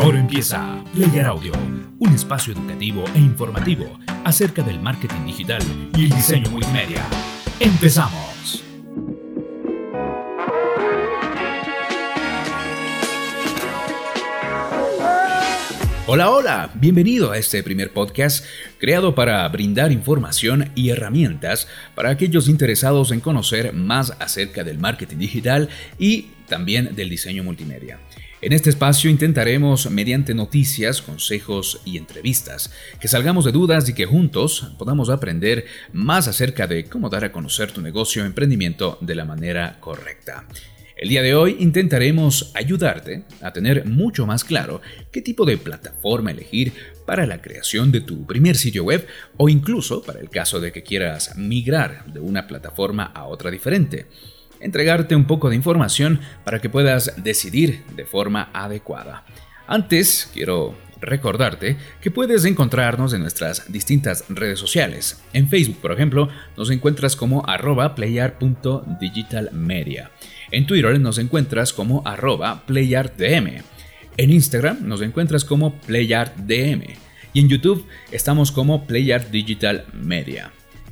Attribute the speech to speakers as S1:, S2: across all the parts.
S1: Ahora empieza Player Audio, un espacio educativo e informativo acerca del marketing digital y el diseño multimedia. ¡Empezamos! Hola, hola, bienvenido a este primer podcast creado para brindar información y herramientas para aquellos interesados en conocer más acerca del marketing digital y también del diseño multimedia. En este espacio intentaremos, mediante noticias, consejos y entrevistas, que salgamos de dudas y que juntos podamos aprender más acerca de cómo dar a conocer tu negocio o emprendimiento de la manera correcta. El día de hoy intentaremos ayudarte a tener mucho más claro qué tipo de plataforma elegir para la creación de tu primer sitio web o incluso para el caso de que quieras migrar de una plataforma a otra diferente entregarte un poco de información para que puedas decidir de forma adecuada. Antes, quiero recordarte que puedes encontrarnos en nuestras distintas redes sociales. En Facebook, por ejemplo, nos encuentras como arroba playar.digitalmedia. En Twitter nos encuentras como arroba playartdm. En Instagram nos encuentras como playartdm. Y en YouTube estamos como Playart Digital Media.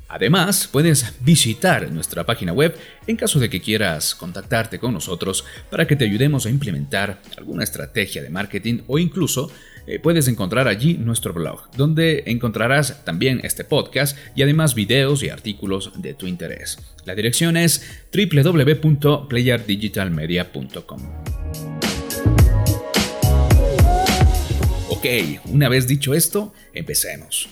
S1: Además, puedes visitar nuestra página web en caso de que quieras contactarte con nosotros para que te ayudemos a implementar alguna estrategia de marketing o incluso eh, puedes encontrar allí nuestro blog, donde encontrarás también este podcast y además videos y artículos de tu interés. La dirección es www.playerdigitalmedia.com. Ok, una vez dicho esto, empecemos.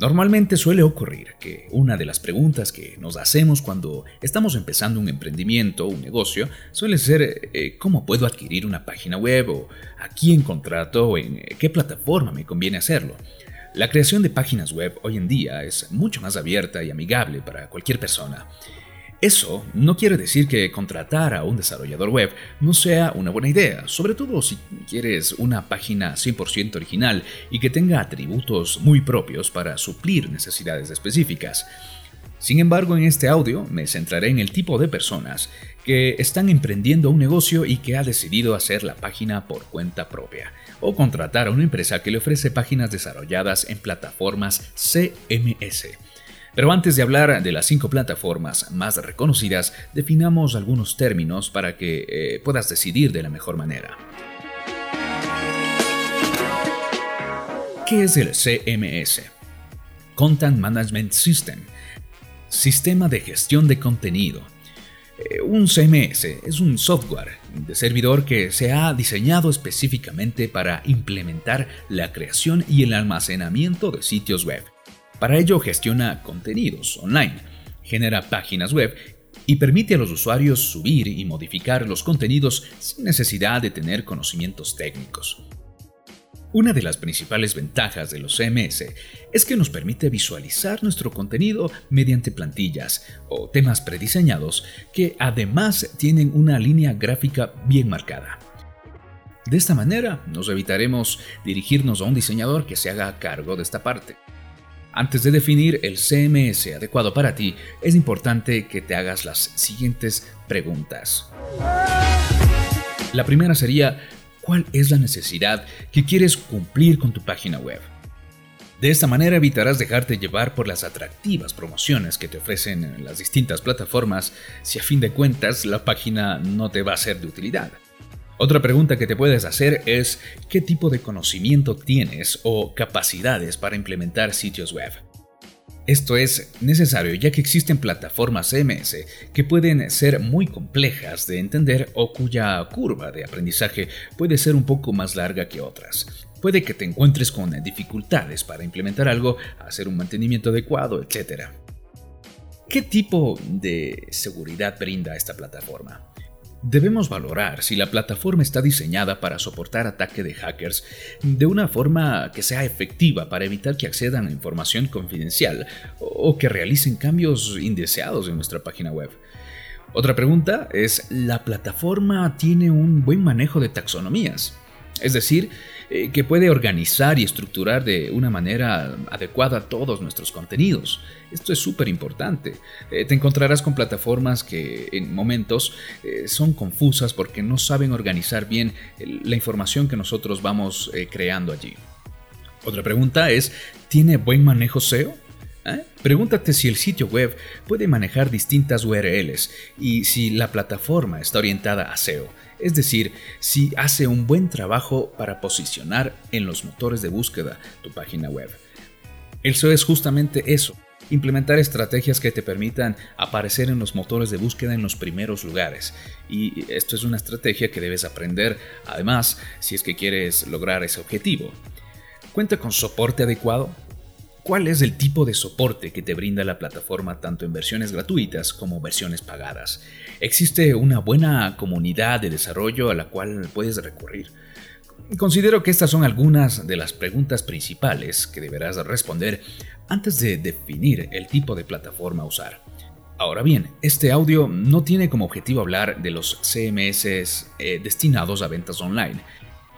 S1: Normalmente suele ocurrir que una de las preguntas que nos hacemos cuando estamos empezando un emprendimiento o un negocio suele ser eh, ¿cómo puedo adquirir una página web? o ¿a quién contrato? o en qué plataforma me conviene hacerlo? La creación de páginas web hoy en día es mucho más abierta y amigable para cualquier persona. Eso no quiere decir que contratar a un desarrollador web no sea una buena idea, sobre todo si quieres una página 100% original y que tenga atributos muy propios para suplir necesidades específicas. Sin embargo, en este audio me centraré en el tipo de personas que están emprendiendo un negocio y que ha decidido hacer la página por cuenta propia, o contratar a una empresa que le ofrece páginas desarrolladas en plataformas CMS pero antes de hablar de las cinco plataformas más reconocidas, definamos algunos términos para que eh, puedas decidir de la mejor manera. ¿Qué es el CMS? Content Management System. Sistema de gestión de contenido. Eh, un CMS es un software de servidor que se ha diseñado específicamente para implementar la creación y el almacenamiento de sitios web para ello gestiona contenidos online, genera páginas web y permite a los usuarios subir y modificar los contenidos sin necesidad de tener conocimientos técnicos. Una de las principales ventajas de los CMS es que nos permite visualizar nuestro contenido mediante plantillas o temas prediseñados que además tienen una línea gráfica bien marcada. De esta manera nos evitaremos dirigirnos a un diseñador que se haga cargo de esta parte. Antes de definir el CMS adecuado para ti, es importante que te hagas las siguientes preguntas. La primera sería, ¿cuál es la necesidad que quieres cumplir con tu página web? De esta manera evitarás dejarte llevar por las atractivas promociones que te ofrecen las distintas plataformas si a fin de cuentas la página no te va a ser de utilidad. Otra pregunta que te puedes hacer es ¿qué tipo de conocimiento tienes o capacidades para implementar sitios web? Esto es necesario ya que existen plataformas CMS que pueden ser muy complejas de entender o cuya curva de aprendizaje puede ser un poco más larga que otras. Puede que te encuentres con dificultades para implementar algo, hacer un mantenimiento adecuado, etc. ¿Qué tipo de seguridad brinda esta plataforma? Debemos valorar si la plataforma está diseñada para soportar ataque de hackers de una forma que sea efectiva para evitar que accedan a información confidencial o que realicen cambios indeseados en nuestra página web. Otra pregunta es, ¿la plataforma tiene un buen manejo de taxonomías? Es decir, eh, que puede organizar y estructurar de una manera adecuada todos nuestros contenidos. Esto es súper importante. Eh, te encontrarás con plataformas que en momentos eh, son confusas porque no saben organizar bien la información que nosotros vamos creando allí. Otra pregunta es, ¿tiene buen manejo SEO? Pregúntate si el sitio web puede manejar distintas URLs y si la plataforma está orientada a SEO es decir, si hace un buen trabajo para posicionar en los motores de búsqueda tu página web. El SEO es justamente eso, implementar estrategias que te permitan aparecer en los motores de búsqueda en los primeros lugares. Y esto es una estrategia que debes aprender, además, si es que quieres lograr ese objetivo. ¿Cuenta con soporte adecuado? ¿Cuál es el tipo de soporte que te brinda la plataforma tanto en versiones gratuitas como versiones pagadas? ¿Existe una buena comunidad de desarrollo a la cual puedes recurrir? Considero que estas son algunas de las preguntas principales que deberás responder antes de definir el tipo de plataforma a usar. Ahora bien, este audio no tiene como objetivo hablar de los CMS eh, destinados a ventas online.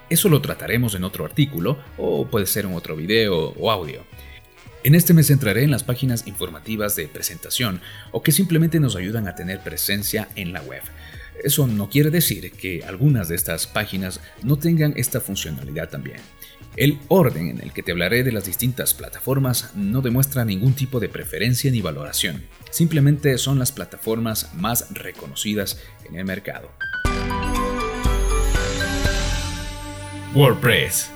S1: Eso lo trataremos en otro artículo o puede ser en otro video o audio. En este me centraré en las páginas informativas de presentación o que simplemente nos ayudan a tener presencia en la web. Eso no quiere decir que algunas de estas páginas no tengan esta funcionalidad también. El orden en el que te hablaré de las distintas plataformas no demuestra ningún tipo de preferencia ni valoración, simplemente son las plataformas más reconocidas en el mercado. WordPress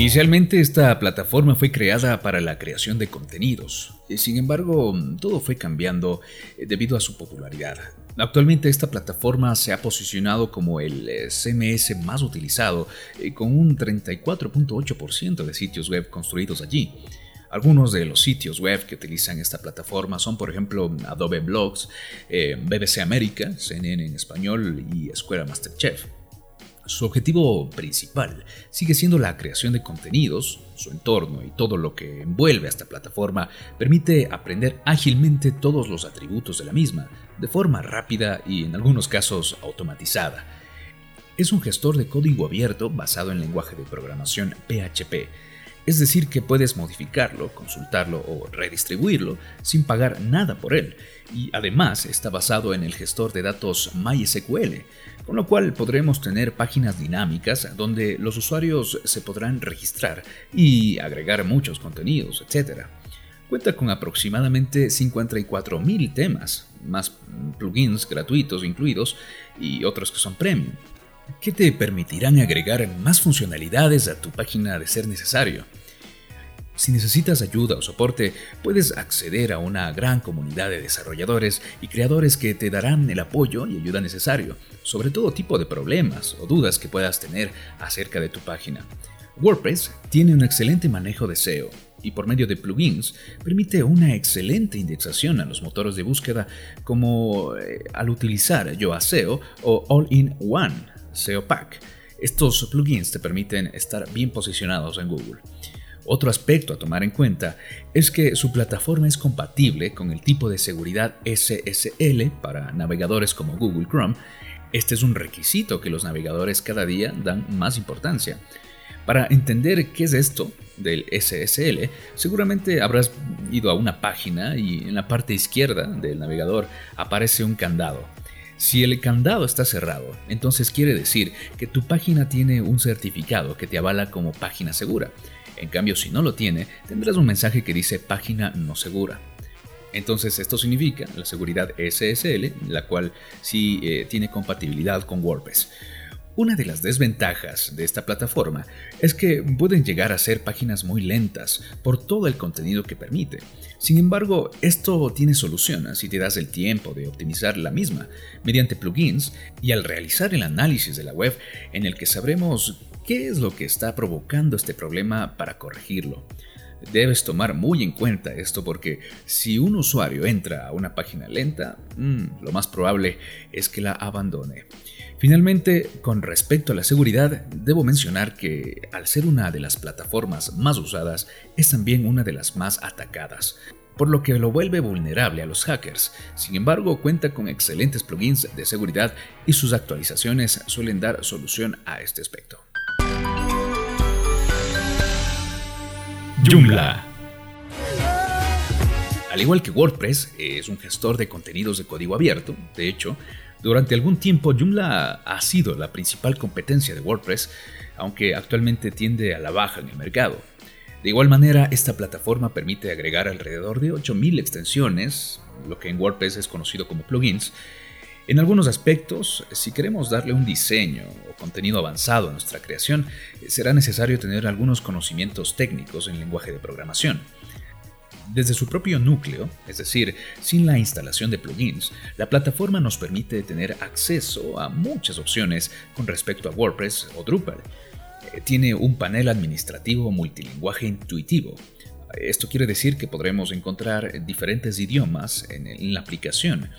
S1: Inicialmente esta plataforma fue creada para la creación de contenidos, sin embargo todo fue cambiando eh, debido a su popularidad. Actualmente esta plataforma se ha posicionado como el CMS eh, más utilizado, eh, con un 34.8% de sitios web construidos allí. Algunos de los sitios web que utilizan esta plataforma son, por ejemplo, Adobe Blogs, BBC América, CNN en español y Escuela Masterchef. Su objetivo principal sigue siendo la creación de contenidos, su entorno y todo lo que envuelve a esta plataforma permite aprender ágilmente todos los atributos de la misma, de forma rápida y en algunos casos automatizada. Es un gestor de código abierto basado en lenguaje de programación PHP, es decir, que puedes modificarlo, consultarlo o redistribuirlo sin pagar nada por él. Y además está basado en el gestor de datos MySQL, con lo cual podremos tener páginas dinámicas donde los usuarios se podrán registrar y agregar muchos contenidos, etc. Cuenta con aproximadamente 54.000 temas, más plugins gratuitos incluidos y otros que son premium que te permitirán agregar más funcionalidades a tu página de ser necesario. Si necesitas ayuda o soporte, puedes acceder a una gran comunidad de desarrolladores y creadores que te darán el apoyo y ayuda necesario sobre todo tipo de problemas o dudas que puedas tener acerca de tu página. WordPress tiene un excelente manejo de SEO y por medio de plugins permite una excelente indexación a los motores de búsqueda como eh, al utilizar Yoaseo o All-in-One SEO Pack. Estos plugins te permiten estar bien posicionados en Google. Otro aspecto a tomar en cuenta es que su plataforma es compatible con el tipo de seguridad SSL para navegadores como Google Chrome. Este es un requisito que los navegadores cada día dan más importancia. Para entender qué es esto del SSL, seguramente habrás ido a una página y en la parte izquierda del navegador aparece un candado. Si el candado está cerrado, entonces quiere decir que tu página tiene un certificado que te avala como página segura. En cambio, si no lo tiene, tendrás un mensaje que dice página no segura. Entonces esto significa la seguridad SSL, la cual sí eh, tiene compatibilidad con WordPress. Una de las desventajas de esta plataforma es que pueden llegar a ser páginas muy lentas por todo el contenido que permite. Sin embargo, esto tiene solución si te das el tiempo de optimizar la misma mediante plugins y al realizar el análisis de la web en el que sabremos qué es lo que está provocando este problema para corregirlo. Debes tomar muy en cuenta esto porque si un usuario entra a una página lenta, mm, lo más probable es que la abandone. Finalmente, con respecto a la seguridad, debo mencionar que al ser una de las plataformas más usadas, es también una de las más atacadas. por lo que lo vuelve vulnerable a los hackers. Sin embargo, cuenta con excelentes plugins de seguridad y sus actualizaciones suelen dar solución a este aspecto. Joomla al igual que WordPress, es un gestor de contenidos de código abierto. De hecho, durante algún tiempo Joomla ha sido la principal competencia de WordPress, aunque actualmente tiende a la baja en el mercado. De igual manera, esta plataforma permite agregar alrededor de 8.000 extensiones, lo que en WordPress es conocido como plugins. En algunos aspectos, si queremos darle un diseño o contenido avanzado a nuestra creación, será necesario tener algunos conocimientos técnicos en lenguaje de programación. Desde su propio núcleo, es decir, sin la instalación de plugins, la plataforma nos permite tener acceso a muchas opciones con respecto a WordPress o Drupal. Eh, tiene un panel administrativo multilingüe intuitivo. Esto quiere decir que podremos encontrar diferentes idiomas en la aplicación,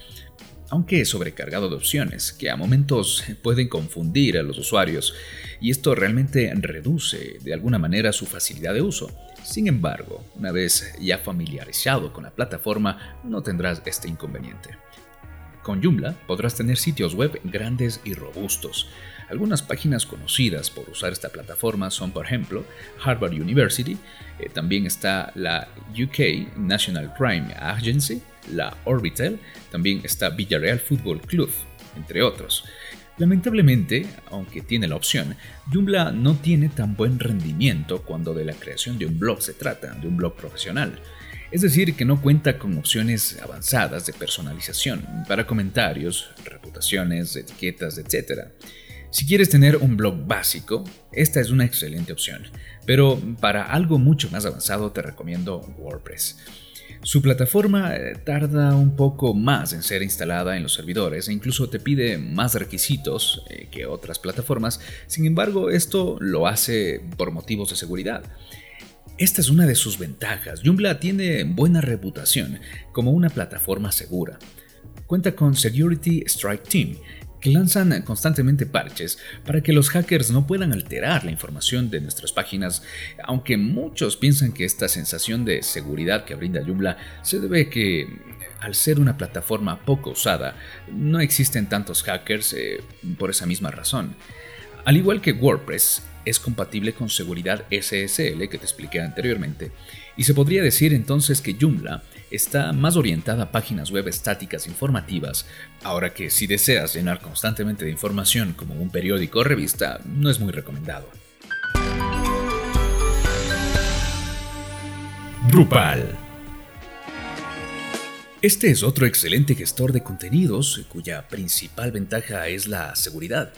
S1: aunque sobrecargado de opciones que a momentos pueden confundir a los usuarios y esto realmente reduce de alguna manera su facilidad de uso. Sin embargo, una vez ya familiarizado con la plataforma, no tendrás este inconveniente. Con Joomla podrás tener sitios web grandes y robustos. Algunas páginas conocidas por usar esta plataforma son, por ejemplo, Harvard University, eh, también está la UK National Crime Agency, la Orbital, también está Villarreal Football Club, entre otros. Lamentablemente, aunque tiene la opción, Joomla no tiene tan buen rendimiento cuando de la creación de un blog se trata, de un blog profesional. Es decir, que no cuenta con opciones avanzadas de personalización para comentarios, reputaciones, etiquetas, etc. Si quieres tener un blog básico, esta es una excelente opción, pero para algo mucho más avanzado te recomiendo WordPress. Su plataforma eh, tarda un poco más en ser instalada en los servidores e incluso te pide más requisitos eh, que otras plataformas, sin embargo esto lo hace por motivos de seguridad. Esta es una de sus ventajas. Joomla tiene buena reputación como una plataforma segura. Cuenta con Security Strike Team, que lanzan constantemente parches para que los hackers no puedan alterar la información de nuestras páginas, aunque muchos piensan que esta sensación de seguridad que brinda Joomla se debe que al ser una plataforma poco usada, no existen tantos hackers eh, por esa misma razón. Al igual que WordPress, es compatible con seguridad SSL que te expliqué anteriormente, y se podría decir entonces que Joomla está más orientada a páginas web estáticas informativas, ahora que si deseas llenar constantemente de información como un periódico o revista, no es muy recomendado. Drupal este es otro excelente gestor de contenidos cuya principal ventaja es la seguridad.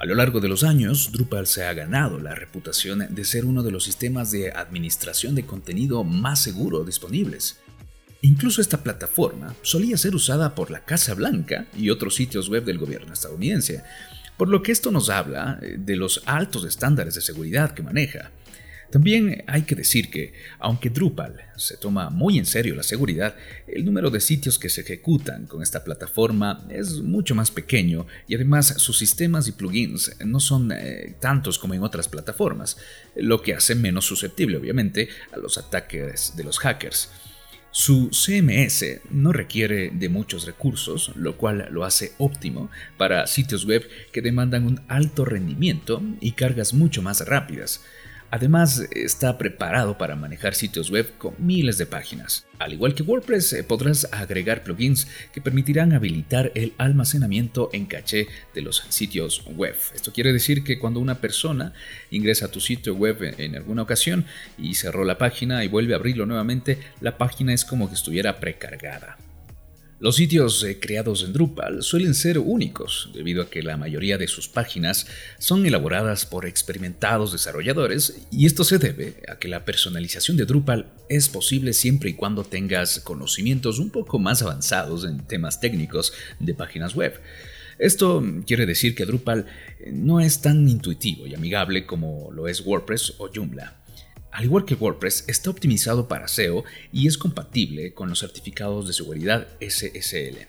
S1: A lo largo de los años, Drupal se ha ganado la reputación de ser uno de los sistemas de administración de contenido más seguro disponibles. Incluso esta plataforma solía ser usada por la Casa Blanca y otros sitios web del gobierno estadounidense, por lo que esto nos habla eh, de los altos estándares de seguridad que maneja. También hay que decir que, aunque Drupal se toma muy en serio la seguridad, el número de sitios que se ejecutan con esta plataforma es mucho más pequeño y además sus sistemas y plugins no son eh, tantos como en otras plataformas, lo que hace menos susceptible obviamente a los ataques de los hackers. Su CMS no requiere de muchos recursos, lo cual lo hace óptimo para sitios web que demandan un alto rendimiento y cargas mucho más rápidas. Además, está preparado para manejar sitios web con miles de páginas. Al igual que WordPress, eh, podrás agregar plugins que permitirán habilitar el almacenamiento en caché de los sitios web. Esto quiere decir que cuando una persona ingresa a tu sitio web en alguna ocasión y cerró la página y vuelve a abrirlo nuevamente, la página es como que estuviera precargada. Los sitios eh, creados en Drupal suelen ser únicos, debido a que la mayoría de sus páginas son elaboradas por experimentados desarrolladores, y esto se debe a que la personalización de Drupal es posible siempre y cuando tengas conocimientos un poco más avanzados en temas técnicos de páginas web. Esto quiere decir que Drupal eh, no es tan intuitivo y amigable como lo es WordPress o Joomla. Al igual que WordPress, está optimizado para SEO y es compatible con los certificados de seguridad SSL.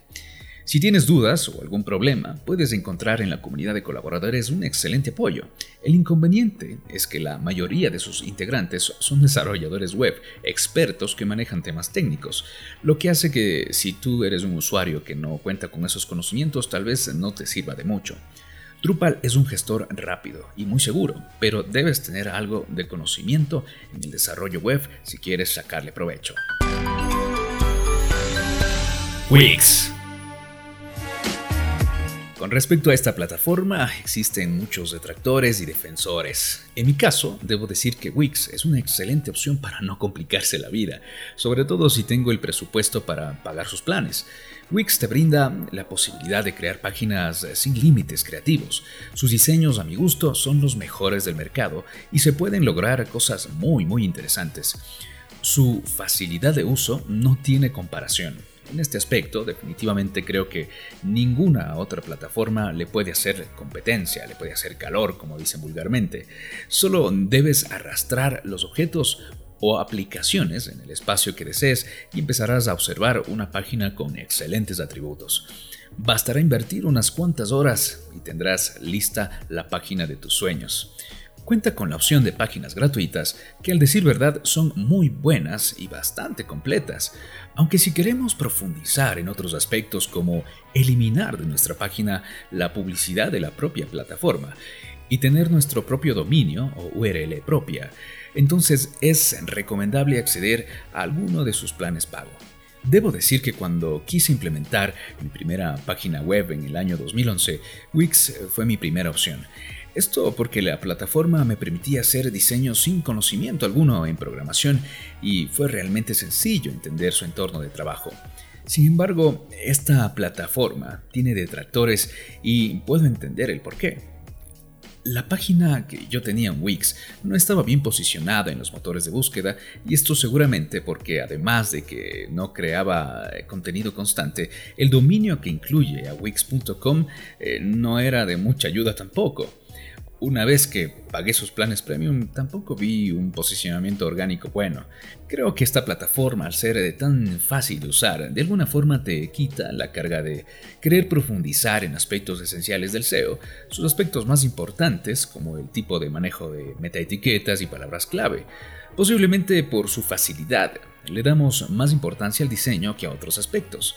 S1: Si tienes dudas o algún problema, puedes encontrar en la comunidad de colaboradores un excelente apoyo. El inconveniente es que la mayoría de sus integrantes son desarrolladores web, expertos que manejan temas técnicos, lo que hace que si tú eres un usuario que no cuenta con esos conocimientos, tal vez no te sirva de mucho. Drupal es un gestor rápido y muy seguro, pero debes tener algo de conocimiento en el desarrollo web si quieres sacarle provecho. Wix con respecto a esta plataforma, existen muchos detractores y defensores. En mi caso, debo decir que Wix es una excelente opción para no complicarse la vida, sobre todo si tengo el presupuesto para pagar sus planes. Wix te brinda la posibilidad de crear páginas sin límites creativos. Sus diseños a mi gusto son los mejores del mercado y se pueden lograr cosas muy muy interesantes. Su facilidad de uso no tiene comparación. En este aspecto, definitivamente creo que ninguna otra plataforma le puede hacer competencia, le puede hacer calor, como dicen vulgarmente. Solo debes arrastrar los objetos o aplicaciones en el espacio que desees y empezarás a observar una página con excelentes atributos. Bastará invertir unas cuantas horas y tendrás lista la página de tus sueños cuenta con la opción de páginas gratuitas que al decir verdad son muy buenas y bastante completas, aunque si queremos profundizar en otros aspectos como eliminar de nuestra página la publicidad de la propia plataforma y tener nuestro propio dominio o URL propia, entonces es recomendable acceder a alguno de sus planes pago. Debo decir que cuando quise implementar mi primera página web en el año 2011, Wix fue mi primera opción. Esto porque la plataforma me permitía hacer diseño sin conocimiento alguno en programación y fue realmente sencillo entender su entorno de trabajo. Sin embargo, esta plataforma tiene detractores y puedo entender el porqué. La página que yo tenía en Wix no estaba bien posicionada en los motores de búsqueda y esto seguramente porque además de que no creaba eh, contenido constante, el dominio que incluye a wix.com eh, no era de mucha ayuda tampoco. Una vez que pagué sus planes premium, tampoco vi un posicionamiento orgánico bueno. Creo que esta plataforma, al ser tan fácil de usar, de alguna forma te quita la carga de querer profundizar en aspectos esenciales del SEO, sus aspectos más importantes, como el tipo de manejo de metaetiquetas y palabras clave. Posiblemente por su facilidad, le damos más importancia al diseño que a otros aspectos.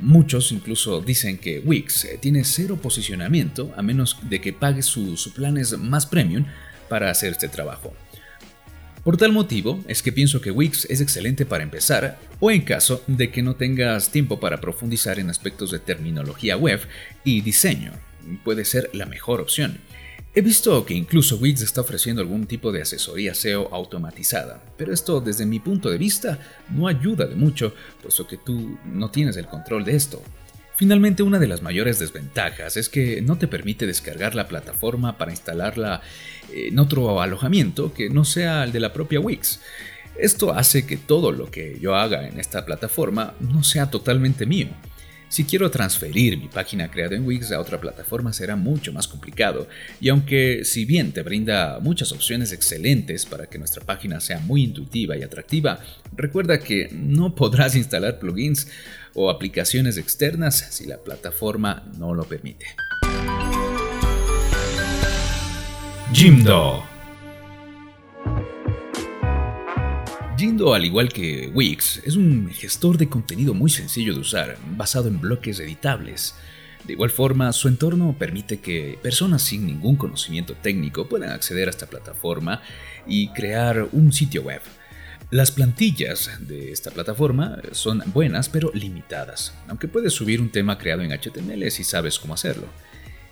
S1: Muchos incluso dicen que Wix eh, tiene cero posicionamiento a menos de que pague sus planes más premium para hacer este trabajo. Por tal motivo es que pienso que Wix es excelente para empezar o en caso de que no tengas tiempo para profundizar en aspectos de terminología web y diseño. Puede ser la mejor opción. He visto que incluso Wix está ofreciendo algún tipo de asesoría SEO automatizada, pero esto desde mi punto de vista no ayuda de mucho, puesto que tú no tienes el control de esto. Finalmente, una de las mayores desventajas es que no te permite descargar la plataforma para instalarla en otro alojamiento que no sea el de la propia Wix. Esto hace que todo lo que yo haga en esta plataforma no sea totalmente mío. Si quiero transferir mi página creada en Wix a otra plataforma será mucho más complicado, y aunque si bien te brinda muchas opciones excelentes para que nuestra página sea muy intuitiva y atractiva, recuerda que no podrás instalar plugins o aplicaciones externas si la plataforma no lo permite. Jimdo Jindo, al igual que Wix, es un gestor de contenido muy sencillo de usar, basado en bloques editables. De igual forma, su entorno permite que personas sin ningún conocimiento técnico puedan acceder a esta plataforma y crear un sitio web. Las plantillas de esta plataforma son buenas pero limitadas, aunque puedes subir un tema creado en HTML si sabes cómo hacerlo.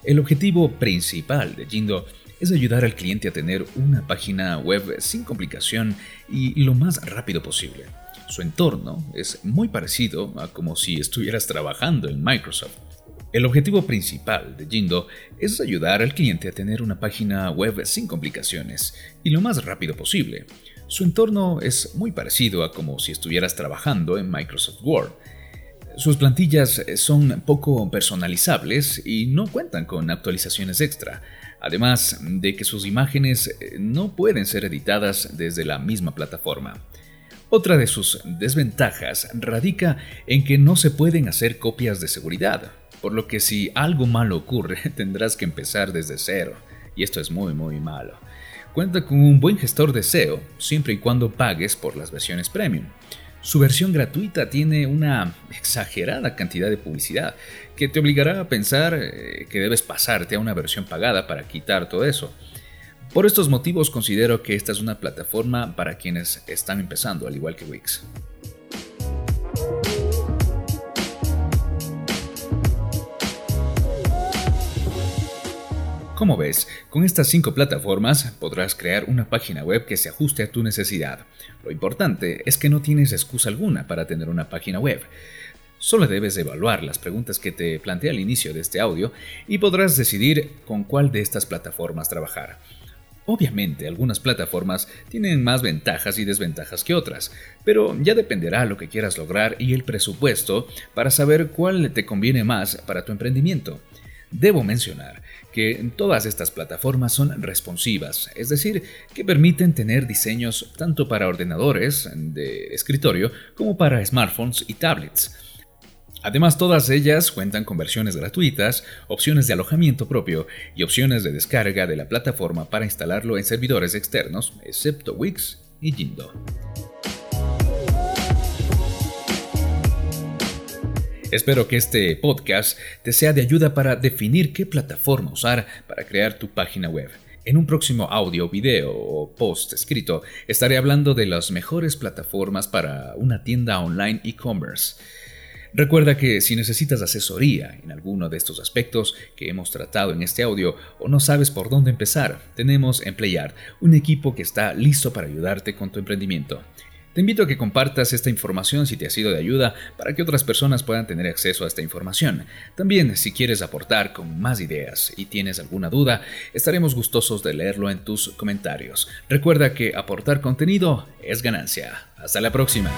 S1: El objetivo principal de Jindo es ayudar al cliente a tener una página web sin complicación y lo más rápido posible. Su entorno es muy parecido a como si estuvieras trabajando en Microsoft. El objetivo principal de Jindo es ayudar al cliente a tener una página web sin complicaciones y lo más rápido posible. Su entorno es muy parecido a como si estuvieras trabajando en Microsoft Word. Sus plantillas son poco personalizables y no cuentan con actualizaciones extra, además de que sus imágenes eh, no pueden ser editadas desde la misma plataforma. Otra de sus desventajas radica en que no se pueden hacer copias de seguridad, por lo que si algo malo ocurre tendrás que empezar desde cero, y esto es muy muy malo. Cuenta con un buen gestor de SEO, siempre y cuando pagues por las versiones premium. Su versión gratuita tiene una exagerada cantidad de publicidad que te obligará a pensar eh, que debes pasarte a una versión pagada para quitar todo eso. Por estos motivos considero que esta es una plataforma para quienes están empezando, al igual que Wix. Como ves, con estas cinco plataformas podrás crear una página web que se ajuste a tu necesidad. Lo importante es que no tienes excusa alguna para tener una página web. Solo debes evaluar las preguntas que te planteé al inicio de este audio y podrás decidir con cuál de estas plataformas trabajar. Obviamente, algunas plataformas tienen más ventajas y desventajas que otras, pero ya dependerá lo que quieras lograr y el presupuesto para saber cuál te conviene más para tu emprendimiento. Debo mencionar que todas estas plataformas son responsivas, es decir, que permiten tener diseños tanto para ordenadores de escritorio como para smartphones y tablets. Además, todas ellas cuentan con versiones gratuitas, opciones de alojamiento propio y opciones de descarga de la plataforma para instalarlo en servidores externos, excepto Wix y Jindo. Espero que este podcast te sea de ayuda para definir qué plataforma usar para crear tu página web. En un próximo audio, video o post escrito estaré hablando de las mejores plataformas para una tienda online e-commerce. Recuerda que si necesitas asesoría en alguno de estos aspectos que hemos tratado en este audio o no sabes por dónde empezar, tenemos en un equipo que está listo para ayudarte con tu emprendimiento. Te invito a que compartas esta información si te ha sido de ayuda para que otras personas puedan tener acceso a esta información. También, si quieres aportar con más ideas y tienes alguna duda, estaremos gustosos de leerlo en tus comentarios. Recuerda que aportar contenido es ganancia. Hasta la próxima.